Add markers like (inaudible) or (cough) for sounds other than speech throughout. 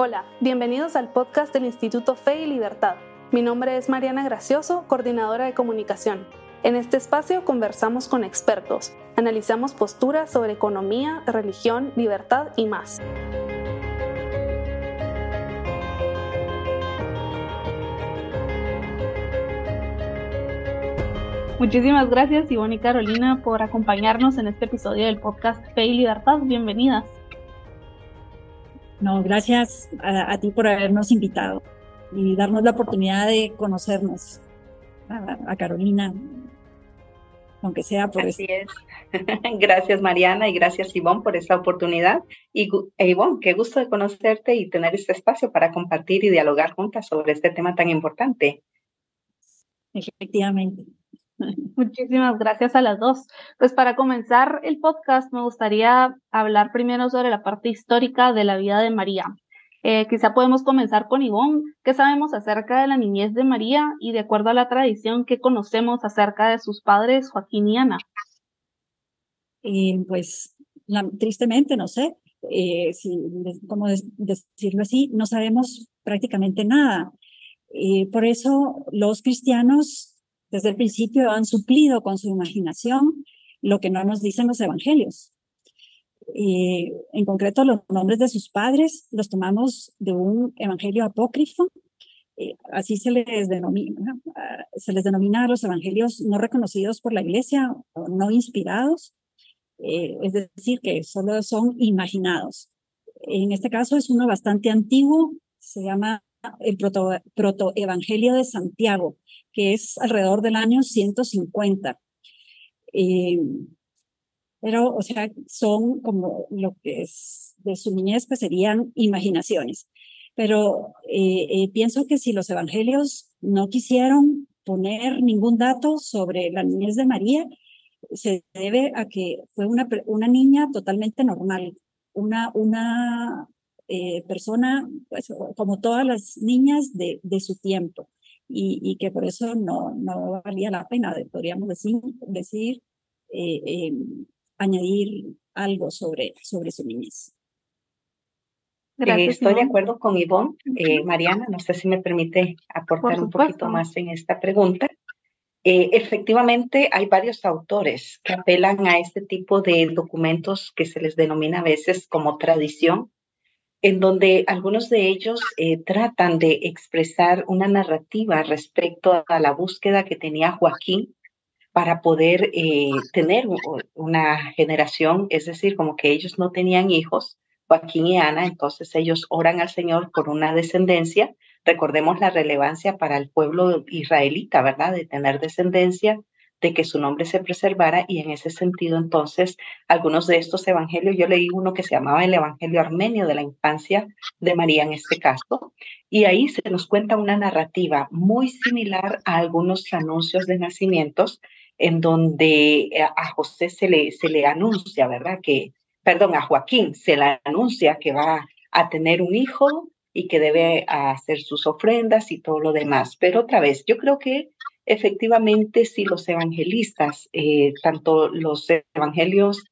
Hola, bienvenidos al podcast del Instituto Fe y Libertad. Mi nombre es Mariana Gracioso, coordinadora de comunicación. En este espacio conversamos con expertos, analizamos posturas sobre economía, religión, libertad y más. Muchísimas gracias Ivonne y Carolina por acompañarnos en este episodio del podcast Fe y Libertad. Bienvenidas. No, gracias a, ti por habernos invitado y darnos la oportunidad de conocernos a, Carolina, aunque sea por Así es. (laughs) gracias Mariana y gracias Ivonne por esta oportunidad. Y e Ivonne, qué gusto de conocerte y tener este espacio para compartir y dialogar juntas sobre este tema tan importante. Efectivamente. (laughs) Muchísimas gracias a las dos. Pues para comenzar el podcast me gustaría hablar primero sobre la parte histórica de la vida de María. Eh, quizá podemos comenzar con Ivonne. ¿Qué sabemos acerca de la niñez de María y de acuerdo a la tradición que conocemos acerca de sus padres Joaquín y Ana? Eh, pues tristemente, no sé, eh, si, cómo decirlo así, no sabemos prácticamente nada. por eso los cristianos desde el principio han suplido con su imaginación lo que no nos dicen los evangelios. en concreto, los nombres de sus padres los tomamos de un evangelio apócrifo, eh, así se les, denomina, se les denomina a los evangelios no reconocidos por la iglesia o no inspirados, eh, es decir, que solo son imaginados. En este caso es uno bastante antiguo, se llama el protoevangelio de Santiago, que es alrededor del año 150. Eh, pero, o sea, son como lo que es de su niñez, pues serían imaginaciones. Pero eh, eh, pienso que si los evangelios no quisieron poner ningún dato sobre la niñez de María, se debe a que fue una, una niña totalmente normal, una, una persona, pues, como todas las niñas de, de su tiempo, y, y, que por eso no, no valía la pena, podríamos decir, decir eh, eh, añadir algo sobre, sobre su niñez. Gracias, estoy de acuerdo con Ivonne. Mariana, no sé si me permite aportar un poquito más en esta pregunta. efectivamente, hay varios autores que apelan a este tipo de documentos que se les denomina a veces como tradición, en donde algunos de ellos eh, tratan de expresar una narrativa respecto a la búsqueda que tenía Joaquín para poder eh, tener una generación, es decir, como que ellos no tenían hijos, Joaquín y Ana, entonces ellos oran al Señor por una descendencia. Recordemos la relevancia para el pueblo israelita, ¿verdad? De tener descendencia, de que su nombre se preservara y en ese sentido entonces algunos de estos evangelios, yo leí uno que se llamaba el Evangelio Armenio de la infancia de María en este caso, y ahí se nos cuenta una narrativa muy similar a algunos anuncios de nacimientos en donde eh, a José se le, se le anuncia, ¿verdad? Que, perdón, a Joaquín se le anuncia que va a tener un hijo y que debe hacer sus ofrendas y todo lo demás. Pero otra vez, yo creo que efectivamente si los evangelistas, eh, tanto los evangelios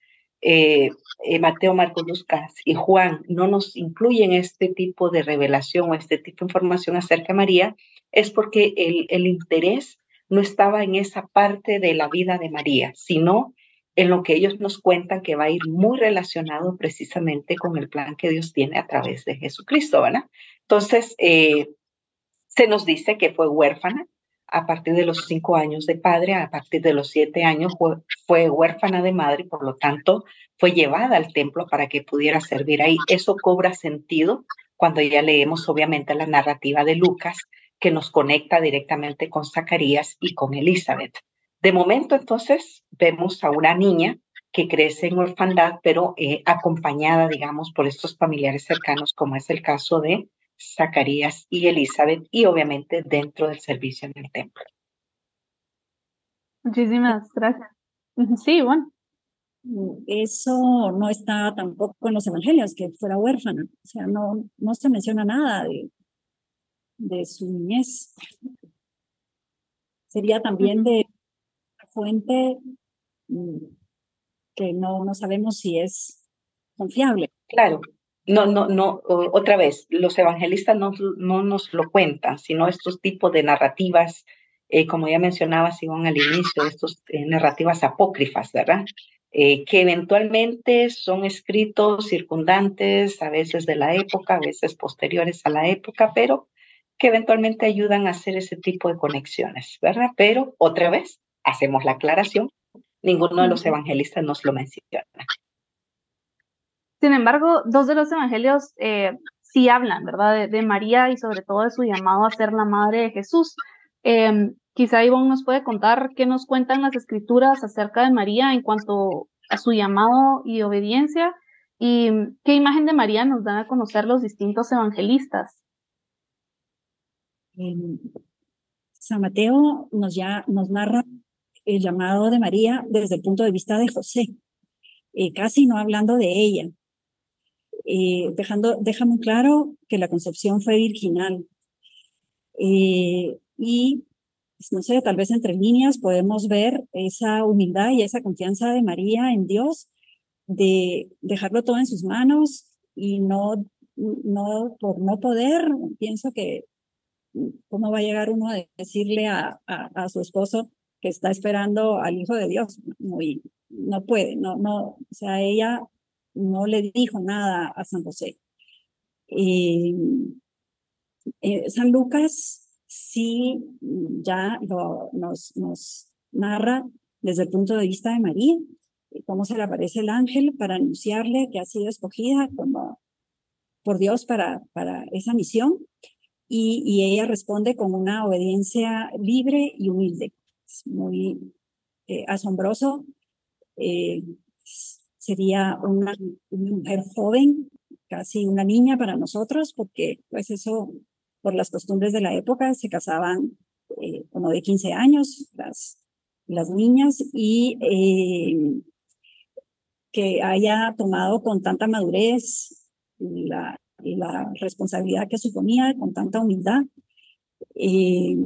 eh, eh, Mateo, Marcos, Lucas y Juan no nos incluyen este tipo de revelación o este tipo de información acerca de María, es porque el, el interés no estaba en esa parte de la vida de María, sino en lo que ellos nos cuentan que va a ir muy relacionado precisamente con el plan que Dios tiene a través de Jesucristo, ¿verdad? Entonces, se nos dice que fue huérfana, a partir de los cinco años de padre, a partir de los siete años fue, huérfana de madre, por lo tanto fue llevada al templo para que pudiera servir ahí. Eso cobra sentido cuando ya leemos obviamente la narrativa de Lucas, que nos conecta directamente con Zacarías y con Elizabeth. De momento entonces vemos a una niña que crece en orfandad, pero eh, acompañada, digamos, por estos familiares cercanos, como es el caso de Zacarías y Elizabeth y obviamente dentro del servicio en el templo. Muchísimas gracias. Sí, bueno. Eso no está tampoco en los evangelios, que fuera huérfana. O sea, no, no se menciona nada de, de su niñez. Sería también de fuente mm, que no, no sabemos si es confiable. Claro, no, no, no, otra vez, los evangelistas no, no nos lo cuentan, sino estos tipos de narrativas, eh, como ya mencionaba Simón al inicio, estos eh, narrativas apócrifas, ¿verdad? Eh, que eventualmente son escritos circundantes, a veces de la época, a veces posteriores a la época, pero que eventualmente ayudan a hacer ese tipo de conexiones, ¿verdad? Pero otra vez, hacemos la aclaración, ninguno de los evangelistas nos lo menciona. Sin embargo, dos de los evangelios eh, sí hablan, ¿verdad? De, María y sobre todo de su llamado a ser la madre de Jesús. Eh, quizá Ivonne nos puede contar qué nos cuentan las escrituras acerca de María en cuanto a su llamado y obediencia y qué imagen de María nos dan a conocer los distintos evangelistas. San Mateo nos, ya, nos narra el llamado de María desde el punto de vista de José, eh, casi no hablando de ella, eh, dejando, deja muy claro que la concepción fue virginal. Eh, y, pues, no sé, tal vez entre líneas podemos ver esa humildad y esa confianza de María en Dios, de dejarlo todo en sus manos y no, no por no poder, pienso que cómo va a llegar uno a decirle a, a, su esposo que está esperando al Hijo de Dios. Muy, no puede, no, no, o sea, ella no le dijo nada a San José. Eh, eh, San Lucas sí ya nos, nos narra desde el punto de vista de María, cómo se le aparece el ángel para anunciarle que ha sido escogida como por Dios para, para esa misión y, y ella responde con una obediencia libre y humilde. Es muy eh, asombroso. Eh, sería una, mujer joven, casi una niña para nosotros, porque pues eso, por las costumbres de la época, se casaban eh, como de 15 años las, las niñas y eh, que haya tomado con tanta madurez la, la responsabilidad que suponía, con tanta humildad. Eh,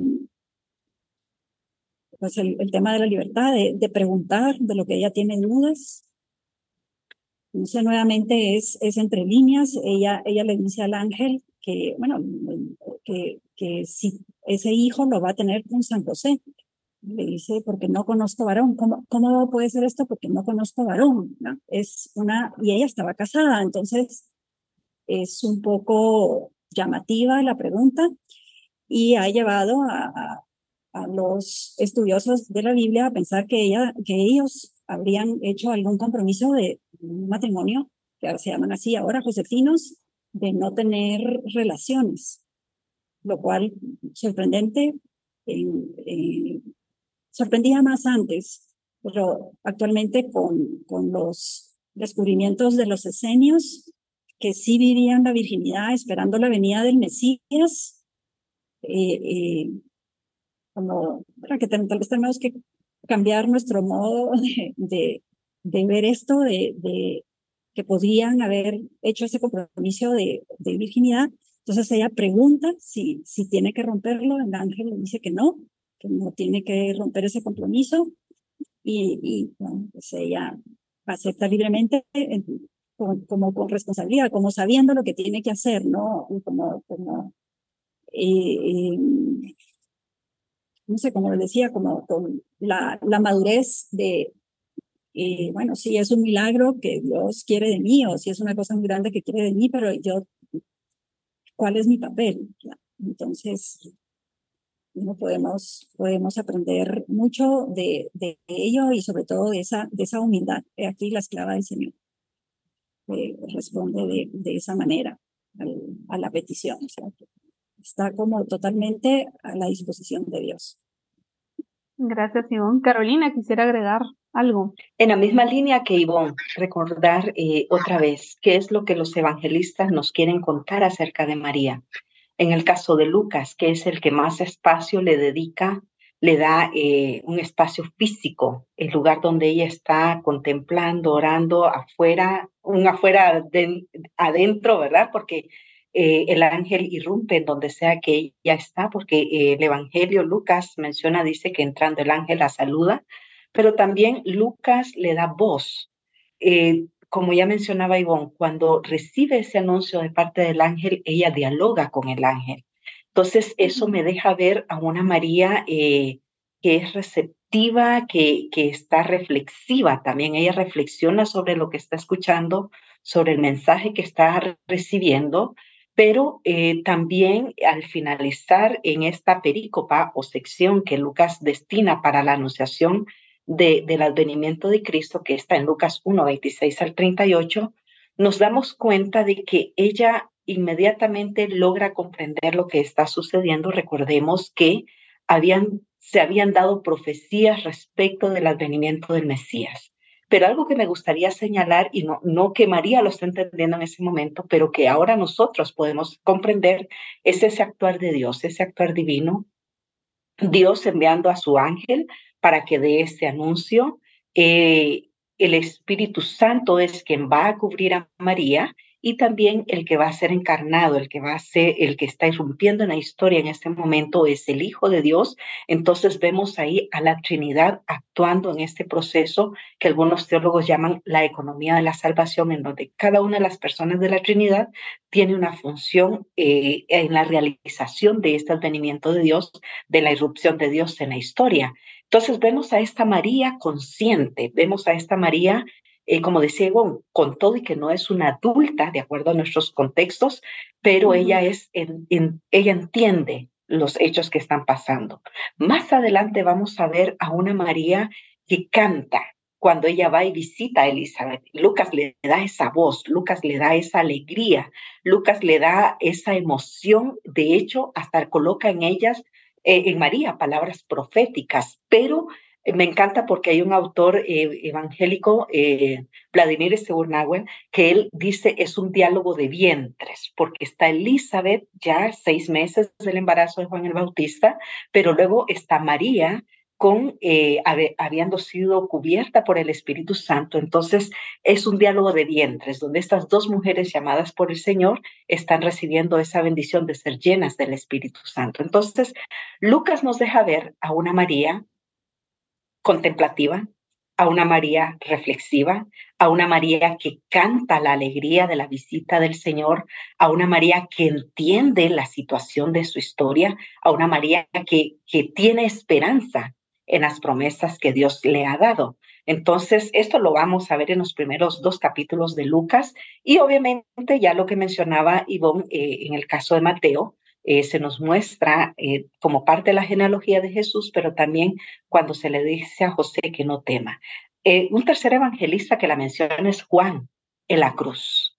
pues el, tema de la libertad, de, de, preguntar de lo que ella tiene dudas, sé, nuevamente es, es entre líneas. Ella, ella le dice al ángel que, bueno, que, que si ese hijo lo va a tener con San José. Le dice, porque no conozco varón. ¿Cómo, cómo puede ser esto? Porque no conozco varón. Es una, y ella estaba casada, entonces es un poco llamativa la pregunta y ha llevado a, a, los estudiosos de la Biblia a pensar que, ella, que ellos habrían hecho algún compromiso de un matrimonio, que se llaman así ahora josefinos, de no tener relaciones, lo cual sorprendente, sorprendía más antes, pero actualmente con, con los descubrimientos de los esenios, que sí vivían la virginidad esperando la venida del Mesías, eh, eh, como para que tal vez tenemos que cambiar nuestro modo (laughs) de, ver esto, de, de, que podrían haber hecho ese compromiso de, de, virginidad. Entonces ella pregunta si, si tiene que romperlo, el ángel le dice que no, que no tiene que romper ese compromiso y, y pues ella acepta libremente como, con responsabilidad, como sabiendo lo que tiene que hacer, ¿no? como, como eh, eh no sé, como les decía, como con la, la madurez de, eh, bueno, sí, es un milagro que Dios quiere de mí, o si es una cosa muy grande que quiere de mí, pero yo, ¿cuál es mi papel? Entonces, podemos, podemos aprender mucho de, de ello y sobre todo de esa, de esa humildad. Aquí la esclava del Señor responde de, de, esa manera a la petición. O sea, está como totalmente a la disposición de Dios. Gracias, Ivonne. Carolina, quisiera agregar algo. En la misma línea que Ivonne, recordar eh, otra vez qué es lo que los evangelistas nos quieren contar acerca de María. En el caso de Lucas, que es el que más espacio le dedica, le da eh, un espacio físico, el lugar donde ella está contemplando, orando afuera, un afuera de, adentro, ¿verdad? Porque eh, el ángel irrumpe en donde sea que ella está, porque eh, el Evangelio Lucas menciona, dice que entrando el ángel la saluda, pero también Lucas le da voz. Eh, como ya mencionaba Ivonne, cuando recibe ese anuncio de parte del ángel, ella dialoga con el ángel. Entonces, eso me deja ver a una María eh, que es receptiva, que, que está reflexiva también. Ella reflexiona sobre lo que está escuchando, sobre el mensaje que está recibiendo, pero eh, también al finalizar en esta perícopa o sección que Lucas destina para la anunciación de, del advenimiento de Cristo, que está en Lucas 1, 26 al 38, nos damos cuenta de que ella inmediatamente logra comprender lo que está sucediendo. Recordemos que habían, se habían dado profecías respecto del advenimiento del Mesías. Pero algo que me gustaría señalar, y no, no que María lo esté entendiendo en ese momento, pero que ahora nosotros podemos comprender, es ese actuar de Dios, ese actuar divino. Dios enviando a su ángel para que dé ese anuncio. Eh, el Espíritu Santo es quien va a cubrir a María y también el que va a ser encarnado, el que va a ser, el que está irrumpiendo en la historia en este momento es el Hijo de Dios. Entonces vemos ahí a la Trinidad actuando en este proceso que algunos teólogos llaman la economía de la salvación, en donde cada una de las personas de la Trinidad tiene una función eh, en la realización de este advenimiento de Dios, de la irrupción de Dios en la historia. Entonces vemos a esta María consciente, vemos a esta María eh, como decía Egon, con todo y que no es una adulta, de acuerdo a nuestros contextos, pero ella, es ella entiende los hechos que están pasando. Más adelante vamos a ver a una María que canta cuando ella va y visita a Elizabeth. Lucas le da esa voz, Lucas le da esa alegría, Lucas le da esa emoción, de hecho, hasta coloca en ellas, eh, en María, palabras proféticas, pero eh, me encanta porque hay un autor eh, evangélico, Vladimir Seurnagüen, que él dice es un diálogo de vientres, porque está Elizabeth ya seis meses del embarazo de Juan el Bautista, pero luego está María con habiendo sido cubierta por el Espíritu Santo. Entonces es un diálogo de vientres, donde estas dos mujeres llamadas por el Señor están recibiendo esa bendición de ser llenas del Espíritu Santo. Entonces, Lucas nos deja ver a una María contemplativa, a una María reflexiva, a una María que canta la alegría de la visita del Señor, a una María que entiende la situación de su historia, a una María que, que tiene esperanza en las promesas que Dios le ha dado. Entonces, esto lo vamos a ver en los primeros dos capítulos de Lucas y obviamente ya lo que mencionaba Ivonne eh, en el caso de Mateo, eh, se nos muestra eh, como parte de la genealogía de Jesús, pero también cuando se le dice a José que no tema. Un tercer evangelista que la menciona es Juan en la cruz,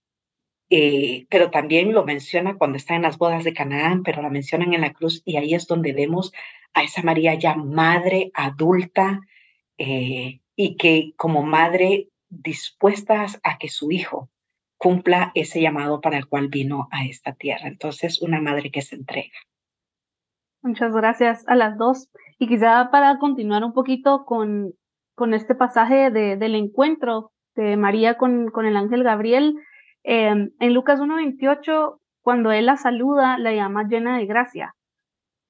pero también lo menciona cuando está en las bodas de Canaán, pero la mencionan en la cruz y ahí es donde vemos a esa María ya madre adulta y que como madre dispuesta a que su hijo cumpla ese llamado para el cual vino a esta tierra. Entonces, una madre que se entrega. Muchas gracias a las dos. Y quizá para continuar un poquito con, con este pasaje de, del encuentro de María con, con el ángel Gabriel, em, en Lucas 1.28, cuando él la saluda, la llama llena de gracia.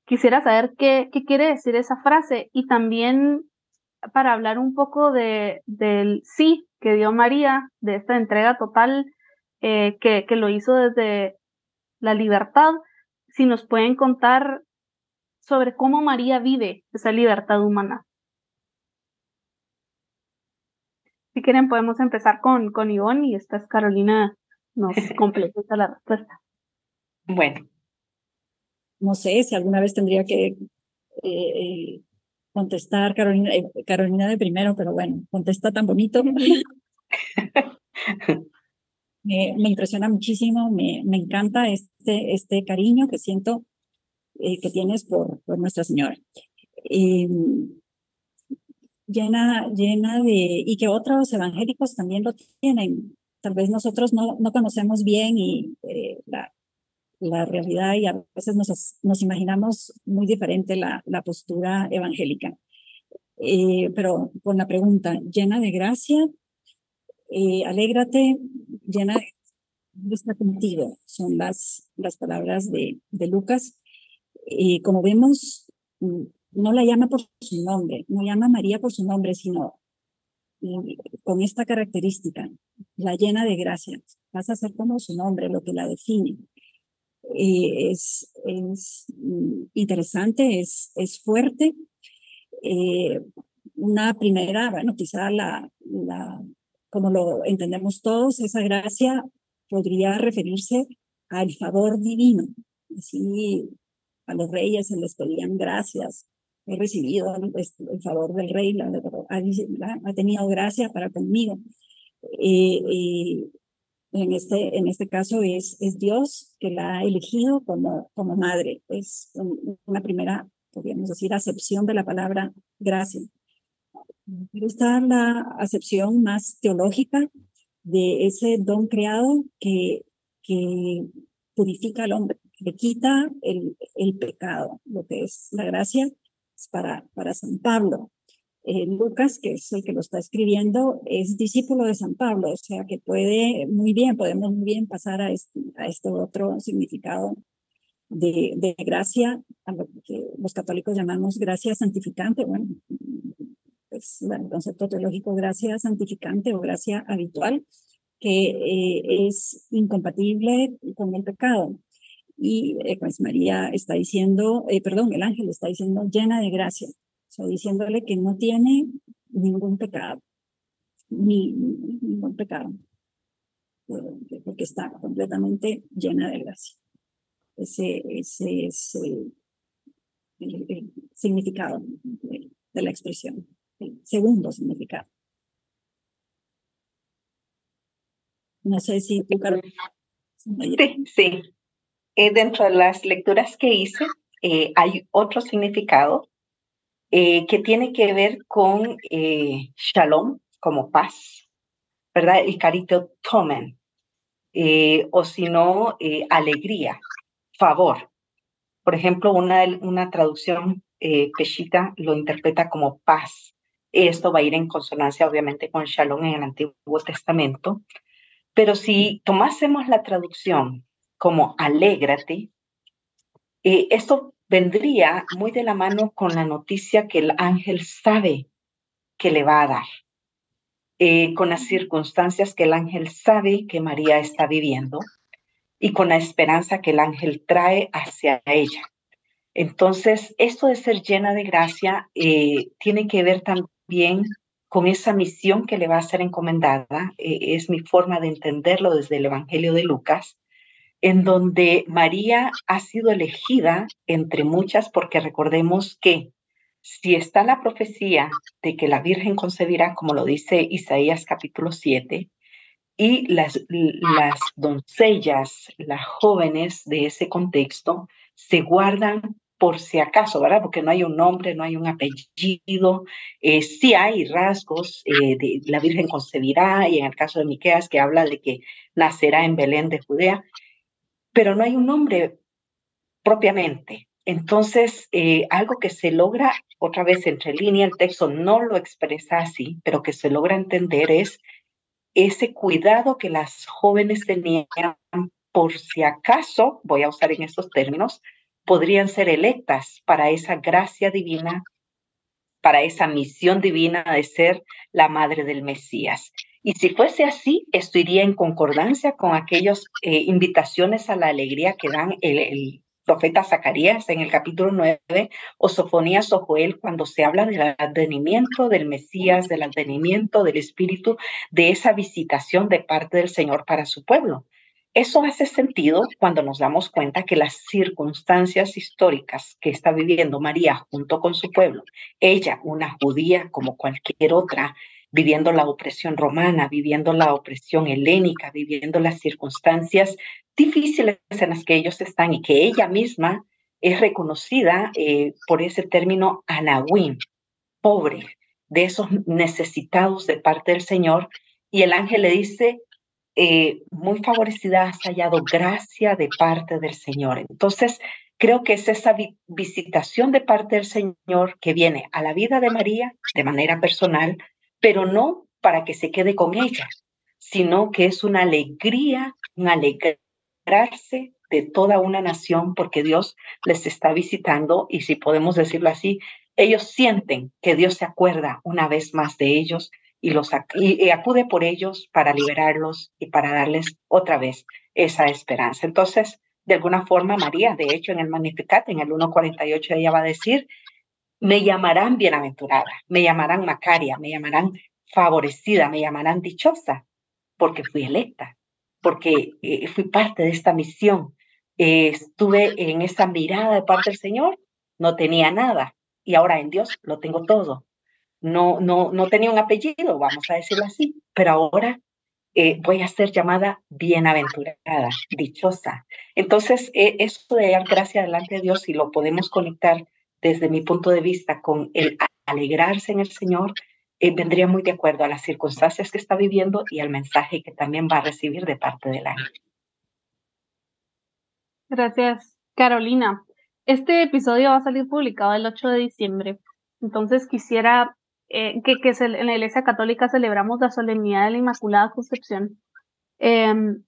Quisiera saber qué, qué quiere decir esa frase y también para hablar un poco de, del sí que dio María, de esta entrega total eh, que, que lo hizo desde la libertad, si nos pueden contar sobre cómo María vive esa libertad humana. Si quieren, podemos empezar con, con Ivonne y esta es Carolina nos (laughs) completa la respuesta. Bueno. No sé si alguna vez tendría que eh, contestar Carolina, eh, Carolina de primero, pero bueno, contesta tan bonito. (laughs) me, me, impresiona muchísimo, me, me, encanta este, este cariño que siento eh, que tienes por, por Nuestra Señora. Eh, llena, llena de, y que otros evangélicos también lo tienen. Tal vez nosotros no, no conocemos bien y eh, la, la realidad y a veces nos, nos imaginamos muy diferente la, la postura evangélica. Eh, pero con la pregunta, llena de gracia, eh, alégrate, llena de está contigo, son las, las palabras de, de Lucas. como vemos, mm, no la llama por su nombre, no llama a María por su nombre, sino con esta característica, la llena de gracia, pasa a ser como su nombre, lo que la define. Eh, es, es mm, interesante, es, es fuerte. Eh, una primera, bueno, quizá la, la, como lo entendemos todos, esa gracia podría referirse al favor divino. Así a los reyes se les pedían gracias. He recibido el, favor del rey, la, ha, tenido gracia para conmigo. Eh, eh, en, este, en este caso es, es Dios que la ha elegido como, como madre. Es una primera, podríamos decir, acepción de la palabra gracia. Pero está la acepción más teológica de ese don creado que, que purifica al hombre, le quita el, el pecado, lo que es la gracia es para, para San Pablo. Eh, Lucas, que es el que lo está escribiendo, es discípulo de San Pablo, o sea que puede muy bien, podemos muy bien pasar a este, a este otro significado de, de, gracia, a lo que los católicos llamamos gracia santificante, bueno, pues el concepto teológico gracia santificante o gracia habitual, que eh, es incompatible con el pecado. Y eh, pues María está diciendo, eh, perdón, el ángel está diciendo llena de gracia, o sea, diciéndole que no tiene ningún pecado, ni, ningún pecado, porque está completamente llena de gracia. Ese, ese es el, significado de la expresión segundo significado. No sé si tú, Sí, sí. Eh, dentro de las lecturas que hice, eh, hay otro significado eh, que tiene que ver con shalom, como paz, ¿verdad? El carito tomen, o si no, alegría, favor. Por ejemplo, una, una traducción peshita lo interpreta como paz. Esto va a ir en consonancia, obviamente, con Shalom en el Antiguo Testamento. Pero si tomásemos la traducción como alégrate, eh, esto vendría muy de la mano con la noticia que el ángel sabe que le va a dar, eh, con las circunstancias que el ángel sabe que María está viviendo y con la esperanza que el ángel trae hacia ella. Entonces, esto de ser llena de gracia eh, tiene que ver también con esa misión que le va a ser encomendada, eh, es mi forma de entenderlo desde el Evangelio de Lucas, en donde María ha sido elegida entre muchas, porque recordemos que si está la profecía de que la Virgen concebirá, como lo dice Isaías capítulo 7, y las, las doncellas, las jóvenes de ese contexto, se guardan por si acaso, ¿verdad? Porque no hay un nombre, no hay un apellido, eh, sí hay rasgos eh, de la Virgen concebirá y en el caso de Miqueas que habla de que nacerá en Belén de Judea, pero no hay un nombre propiamente. Entonces, eh, algo que se logra, otra vez entre línea, el texto no lo expresa así, pero que se logra entender es ese cuidado que las jóvenes tenían por si acaso, voy a usar en estos términos, podrían ser electas para esa gracia divina, para esa misión divina de ser la madre del Mesías. Y si fuese así, esto iría en concordancia con aquellas eh, invitaciones a la alegría que dan el, profeta Zacarías en el capítulo 9, o Sofonías o Joel, cuando se habla del advenimiento del Mesías, del advenimiento del Espíritu, de esa visitación de parte del Señor para su pueblo. Eso hace sentido cuando nos damos cuenta que las circunstancias históricas que está viviendo María junto con su pueblo, ella, una judía como cualquier otra, viviendo la opresión romana, viviendo la opresión helénica, viviendo las circunstancias difíciles en las que ellos están y que ella misma es reconocida eh, por ese término anahuim, pobre, de esos necesitados de parte del Señor. Y el ángel le dice, eh, muy favorecida, has hallado gracia de parte del Señor. Entonces, creo que es esa visitación de parte del Señor que viene a la vida de María de manera personal, pero no para que se quede con ella, sino que es una alegría, un alegrarse de toda una nación porque Dios les está visitando y si podemos decirlo así, ellos sienten que Dios se acuerda una vez más de ellos y, los, y, acude por ellos para liberarlos y para darles otra vez esa esperanza. Entonces, de alguna forma, María, de hecho, en el Magnificat, en el 1.48, ella va a decir, me llamarán bienaventurada, me llamarán Macaria, me llamarán favorecida, me llamarán dichosa, porque fui electa, porque eh, fui parte de esta misión, eh, estuve en esa mirada de parte del Señor, no tenía nada, y ahora en Dios lo tengo todo. No, no, no tenía un apellido, vamos a decirlo así, pero ahora eh, voy a ser llamada bienaventurada, dichosa. Entonces, eso de dar gracia delante de Dios, si lo podemos conectar desde mi punto de vista con el alegrarse en el Señor, eh, vendría muy de acuerdo a las circunstancias que está viviendo y al mensaje que también va a recibir de parte del ángel. Gracias, Carolina. Este episodio va a salir publicado el 8 de diciembre. Entonces quisiera eh, que, en la Iglesia Católica celebramos la solemnidad de la Inmaculada Concepción. Em,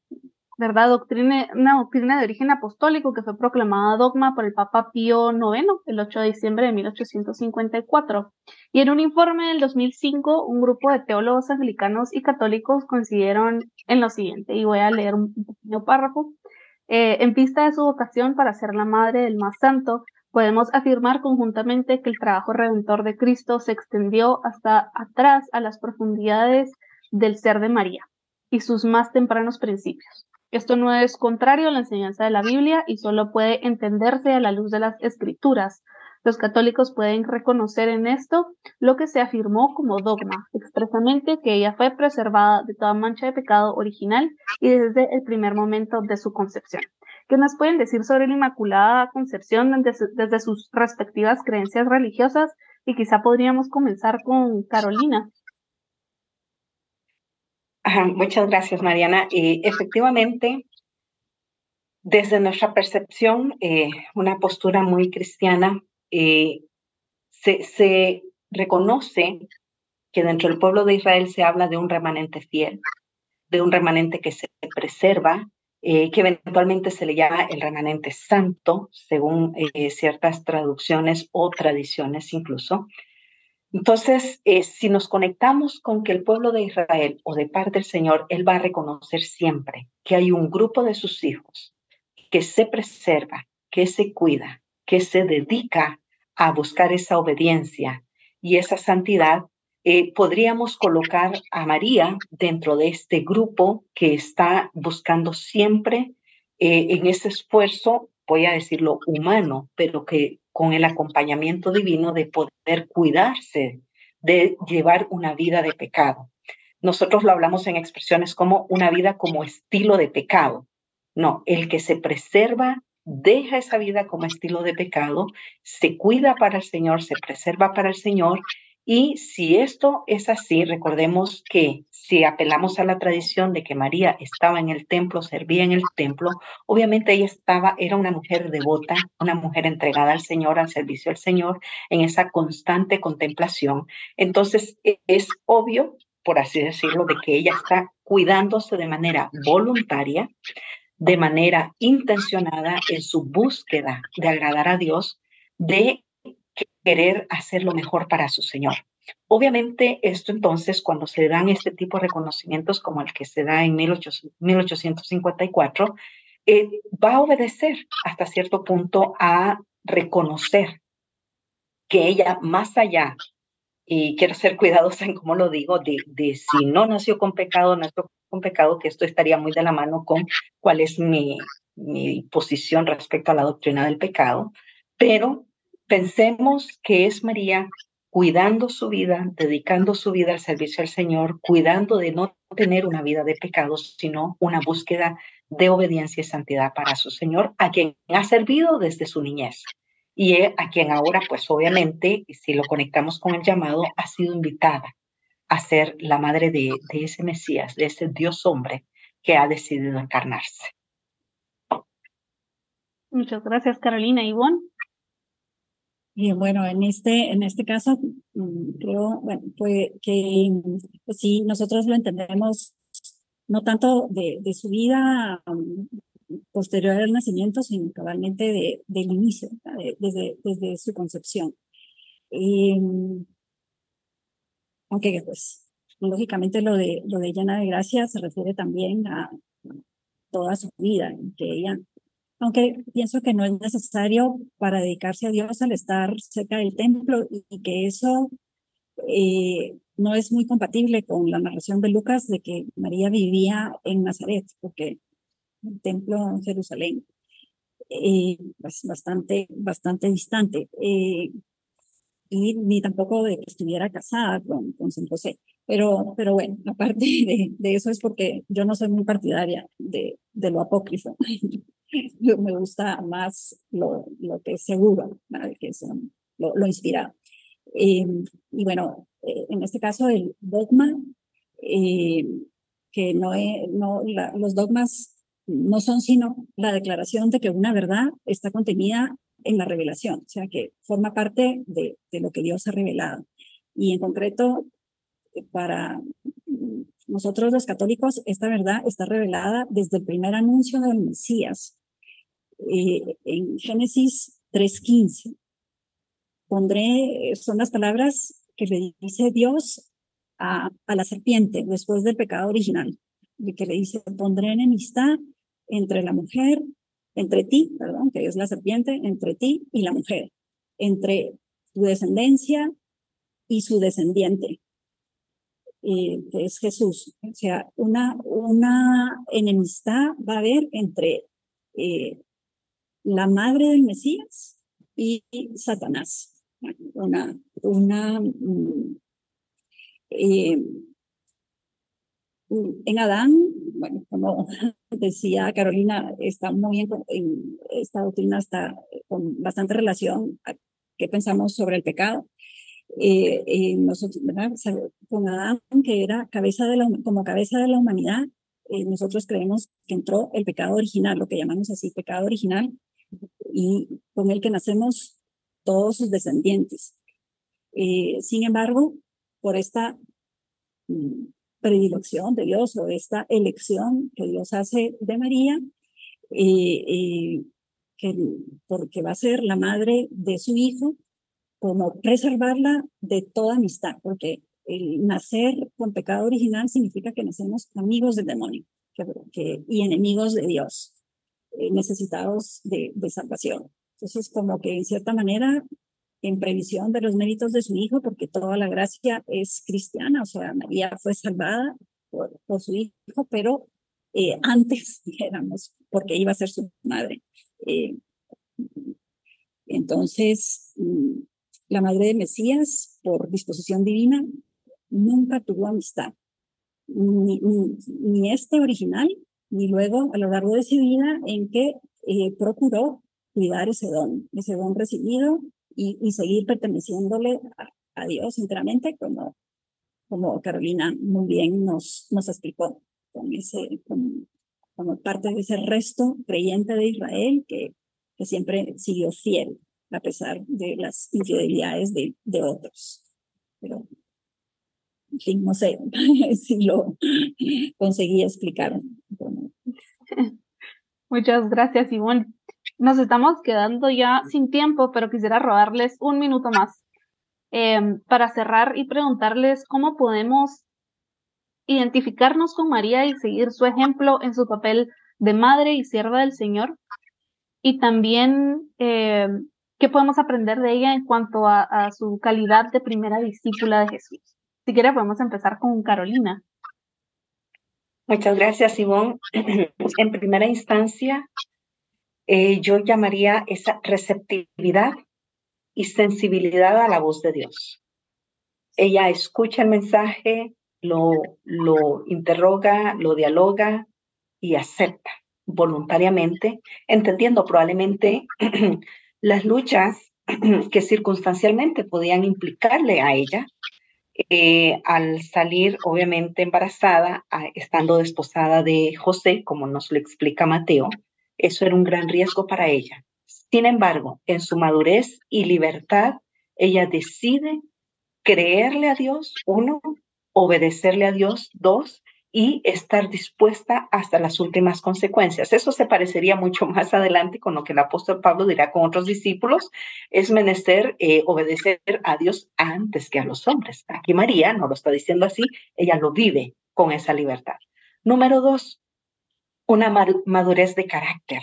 ¿Verdad? Doctrina, una doctrina de origen apostólico que fue proclamada dogma por el Papa Pío IX el 8 de diciembre de 1854. Y en un informe del 2005, un grupo de teólogos anglicanos y católicos coincidieron en lo siguiente, y voy a leer un pequeño párrafo. Eh, en vista de su vocación para ser la madre del más santo, podemos afirmar conjuntamente que el trabajo redentor de Cristo se extendió hasta atrás a las profundidades del ser de María y sus más tempranos principios. Esto no es contrario a la enseñanza de la Biblia y solo puede entenderse a la luz de las escrituras. Los católicos pueden reconocer en esto lo que se afirmó como dogma, expresamente que ella fue preservada de toda mancha de pecado original y desde el primer momento de su concepción. ¿Qué nos pueden decir sobre la Inmaculada Concepción desde, sus respectivas creencias religiosas? Y quizá podríamos comenzar con Carolina. Muchas gracias, Mariana. efectivamente, desde nuestra percepción, eh, una postura muy cristiana, eh, se, se, reconoce que dentro del pueblo de Israel se habla de un remanente fiel, de un remanente que se preserva, eh, que eventualmente se le llama el remanente santo, según eh, ciertas traducciones o tradiciones incluso. Entonces, eh, si nos conectamos con que el pueblo de Israel o de parte del Señor, Él va a reconocer siempre que hay un grupo de sus hijos que se preserva, que se cuida, que se dedica a buscar esa obediencia y esa santidad eh, podríamos colocar a María dentro de este grupo que está buscando siempre eh, en ese esfuerzo, voy a decirlo humano, pero que con el acompañamiento divino de poder cuidarse, de llevar una vida de pecado. Nosotros lo hablamos en expresiones como una vida como estilo de pecado. No, el que se preserva deja esa vida como estilo de pecado, se cuida para el Señor, se preserva para el Señor y si esto es así, recordemos que si apelamos a la tradición de que María estaba en el templo, servía en el templo, obviamente ella estaba, era una mujer devota, una mujer entregada al Señor, al servicio al Señor, en esa constante contemplación. Entonces e, es obvio, por así decirlo, de que ella está cuidándose de manera voluntaria, de manera intencionada en su búsqueda de agradar a Dios, de querer hacer lo mejor para su Señor. Obviamente, esto entonces, cuando se dan este tipo de reconocimientos como el que se da en 1854, eh, va a obedecer hasta cierto punto a reconocer que ella, más allá, y quiero ser cuidadosa en cómo lo digo, de, de si no nació con pecado, nació con pecado, que esto estaría muy de la mano con cuál es mi, mi posición respecto a la doctrina del pecado, pero Pensemos que es María cuidando su vida, dedicando su vida al servicio al Señor, cuidando de no tener una vida de pecados, sino una búsqueda de obediencia y santidad para su Señor, a quien ha servido desde su niñez y a quien ahora, pues obviamente, si lo conectamos con el llamado, ha sido invitada a ser la madre de, ese Mesías, de ese Dios hombre que ha decidido encarnarse. Muchas gracias, Carolina. Ivonne. Y bueno, en este, en este caso, mm, creo, bueno, pues que sí, nosotros lo entendemos no tanto de, su vida mm, posterior al nacimiento, sino cabalmente de, del inicio, desde, desde su concepción. Y, aunque pues lógicamente lo de, lo de llena de gracia se refiere también a toda su vida, que ella aunque pienso que no es necesario para dedicarse a Dios al estar cerca del templo y, que eso eh, no es muy compatible con la narración de Lucas de que María vivía en Nazaret, porque el templo en Jerusalén es eh, pues, bastante, bastante distante. Eh, y ni tampoco de que estuviera casada con, con San José. Pero, pero bueno, aparte (laughs) de, de, eso es porque yo no soy muy partidaria de, de lo apócrifo. (laughs) me gusta más lo, lo que es seguro, que es lo, lo inspirado. Eh, y bueno, eh, en este caso el dogma, eh, que no, es, no los dogmas no son sino la declaración de que una verdad está contenida en la revelación, o sea, que forma parte de, de lo que Dios ha revelado. Y en concreto, para nosotros los católicos, esta verdad está revelada desde el primer anuncio del Mesías, eh, en Génesis 3.15. Pondré, son las palabras que le dice Dios a, a la serpiente después del pecado original, de que le dice, pondré enemistad entre la mujer, entre ti, perdón, que es la serpiente, entre ti y la mujer, entre tu descendencia y su descendiente, eh, que es Jesús. O sea, una, una enemistad va a haber entre eh, la madre del Mesías y Satanás. Una, una, mm, eh, en Adán, bueno, como (laughs) decía Carolina, está muy bien, en, esta doctrina está con bastante relación a qué pensamos sobre el pecado. Eh, eh, nosotros, ¿verdad? Con Adán, que era cabeza de la, como cabeza de la humanidad, nosotros creemos que entró el pecado original, lo que llamamos así pecado original, y con el que nacemos todos sus descendientes. Eh, sin embargo, por esta mm, predilección de Dios o esta elección que Dios hace de María, eh, eh, que, porque va a ser la madre de su hijo, como preservarla de toda amistad, porque nacer con pecado original significa que nacemos amigos del demonio y enemigos de Dios. Eh, necesitados de, de salvación. Entonces, como que en cierta manera, en previsión de los méritos de su hijo, porque toda la gracia es cristiana, o sea, María fue salvada por, su hijo, pero eh, (laughs) antes, dijéramos, porque iba a ser su madre. Eh, entonces, mm, la madre de Mesías, por disposición divina, nunca tuvo amistad, ni, ni, ni este original, y luego a lo largo de su vida en que eh, procuró cuidar ese don, ese don recibido y, y seguir perteneciéndole a, Dios enteramente, como, como Carolina muy bien nos, nos explicó, con ese, como parte de ese resto creyente de Israel que, que siempre siguió fiel a pesar de las infidelidades de, de otros. Pero no sé (laughs) si lo conseguí explicar. (laughs) Muchas gracias, Ivonne. Nos estamos quedando ya sin tiempo, pero quisiera robarles un minuto más em, para cerrar y preguntarles cómo podemos identificarnos con María y seguir su ejemplo en su papel de madre y sierva del Señor. Y también em, qué podemos aprender de ella en cuanto a su calidad de primera discípula de Jesús. Si quiere, podemos empezar con Carolina. Muchas gracias, Ivonne. (clears throat) En primera instancia, eh, yo llamaría esa receptividad y sensibilidad a la voz de Dios. Ella escucha el mensaje, lo, lo interroga, lo dialoga y acepta voluntariamente, entendiendo probablemente (clears throat) las luchas (clears throat) que circunstancialmente podían implicarle a ella eh, al salir obviamente embarazada, estando desposada de José, como nos lo explica Mateo, eso era un gran riesgo para ella. Sin embargo, en su madurez y libertad, ella decide creerle a Dios, uno, obedecerle a Dios, dos, y estar dispuesta hasta las últimas consecuencias. Eso se parecería mucho más adelante con lo que el apóstol Pablo dirá con otros discípulos, es menester eh, obedecer a Dios antes que a los hombres. Aquí María no lo está diciendo así, ella lo vive con esa libertad. Número dos, una madurez de carácter.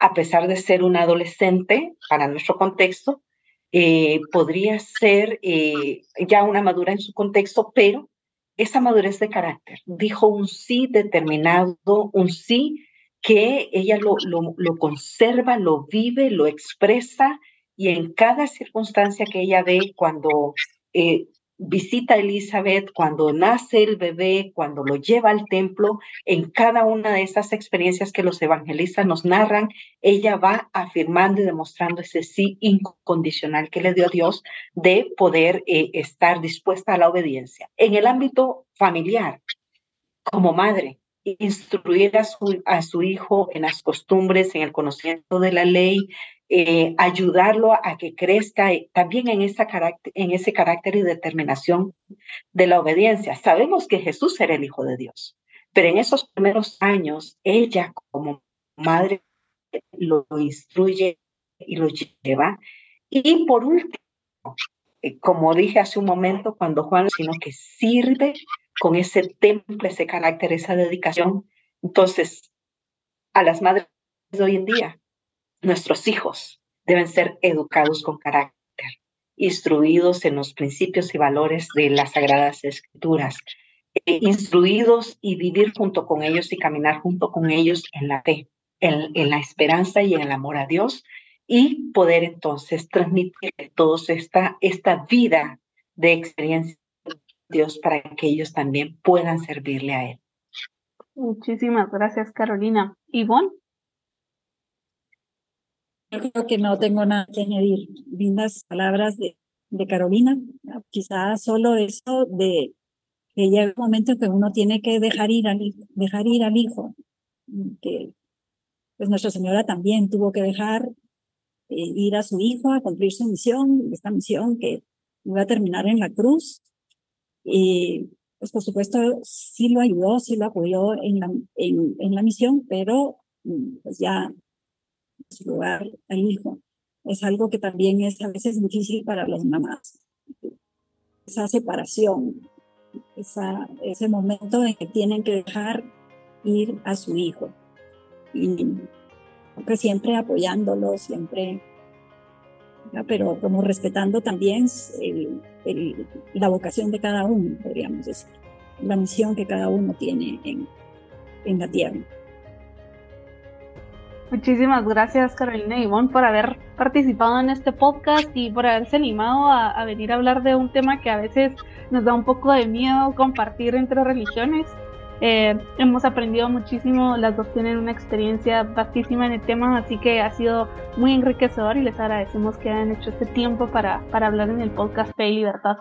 A pesar de ser una adolescente, para nuestro contexto, eh, podría ser eh, ya una madura en su contexto, pero esa madurez de carácter. Dijo un sí determinado, un sí que ella lo, lo, conserva, lo vive, lo expresa y en cada circunstancia que ella ve cuando eh, visita a Elizabeth, cuando nace el bebé, cuando lo lleva al templo, en cada una de esas experiencias que los evangelistas nos narran, ella va afirmando y demostrando ese sí incondicional que le dio Dios de poder eh, estar dispuesta a la obediencia. En el ámbito familiar, como madre, instruir a su, a su hijo en las costumbres, en el conocimiento de la ley, eh, ayudarlo a que crezca también en, en ese carácter y determinación de la obediencia. Sabemos que Jesús era el Hijo de Dios, pero en esos primeros años, ella como madre lo instruye y lo lleva. Y por último, eh, como dije hace un momento, cuando Juan, sino que sirve con ese temple, ese carácter, esa dedicación. Entonces, a las madres de hoy en día, nuestros hijos deben ser educados con carácter, instruidos en los principios y valores de las sagradas escrituras, eh, instruidos y vivir junto con ellos y caminar junto con ellos en la fe, en, la esperanza y en el amor a Dios y poder entonces transmitir todos esta, esta vida de experiencia de Dios para que ellos también puedan servirle a Él. Muchísimas gracias, Carolina. Ivonne. Yo creo que no tengo nada que añadir. Lindas palabras de, de Carolina. Quizás solo eso de que llega un momento en que uno tiene que dejar ir al hijo, dejar ir al hijo. Que pues Nuestra Señora también tuvo que dejar eh, ir a su hijo a cumplir su misión, esta misión que iba a terminar en la cruz. Y pues por supuesto sí lo ayudó, sí lo apoyó en la, en, en la misión, pero pues ya su lugar al hijo. Es algo que también es a veces difícil para las mamás. Esa separación, esa, ese momento en que tienen que dejar ir a su hijo. Y que siempre apoyándolo, siempre, pero como respetando también la vocación de cada uno, podríamos decir, la misión que cada uno tiene en, en la tierra. Muchísimas gracias Carolina y Ivonne por haber participado en este podcast y por haberse animado a, venir a hablar de un tema que a veces nos da un poco de miedo compartir entre religiones. Eh, hemos aprendido muchísimo, las dos tienen una experiencia vastísima en el tema, así que ha sido muy enriquecedor y les agradecemos que hayan hecho este tiempo para, para hablar en el podcast Fe y Libertad.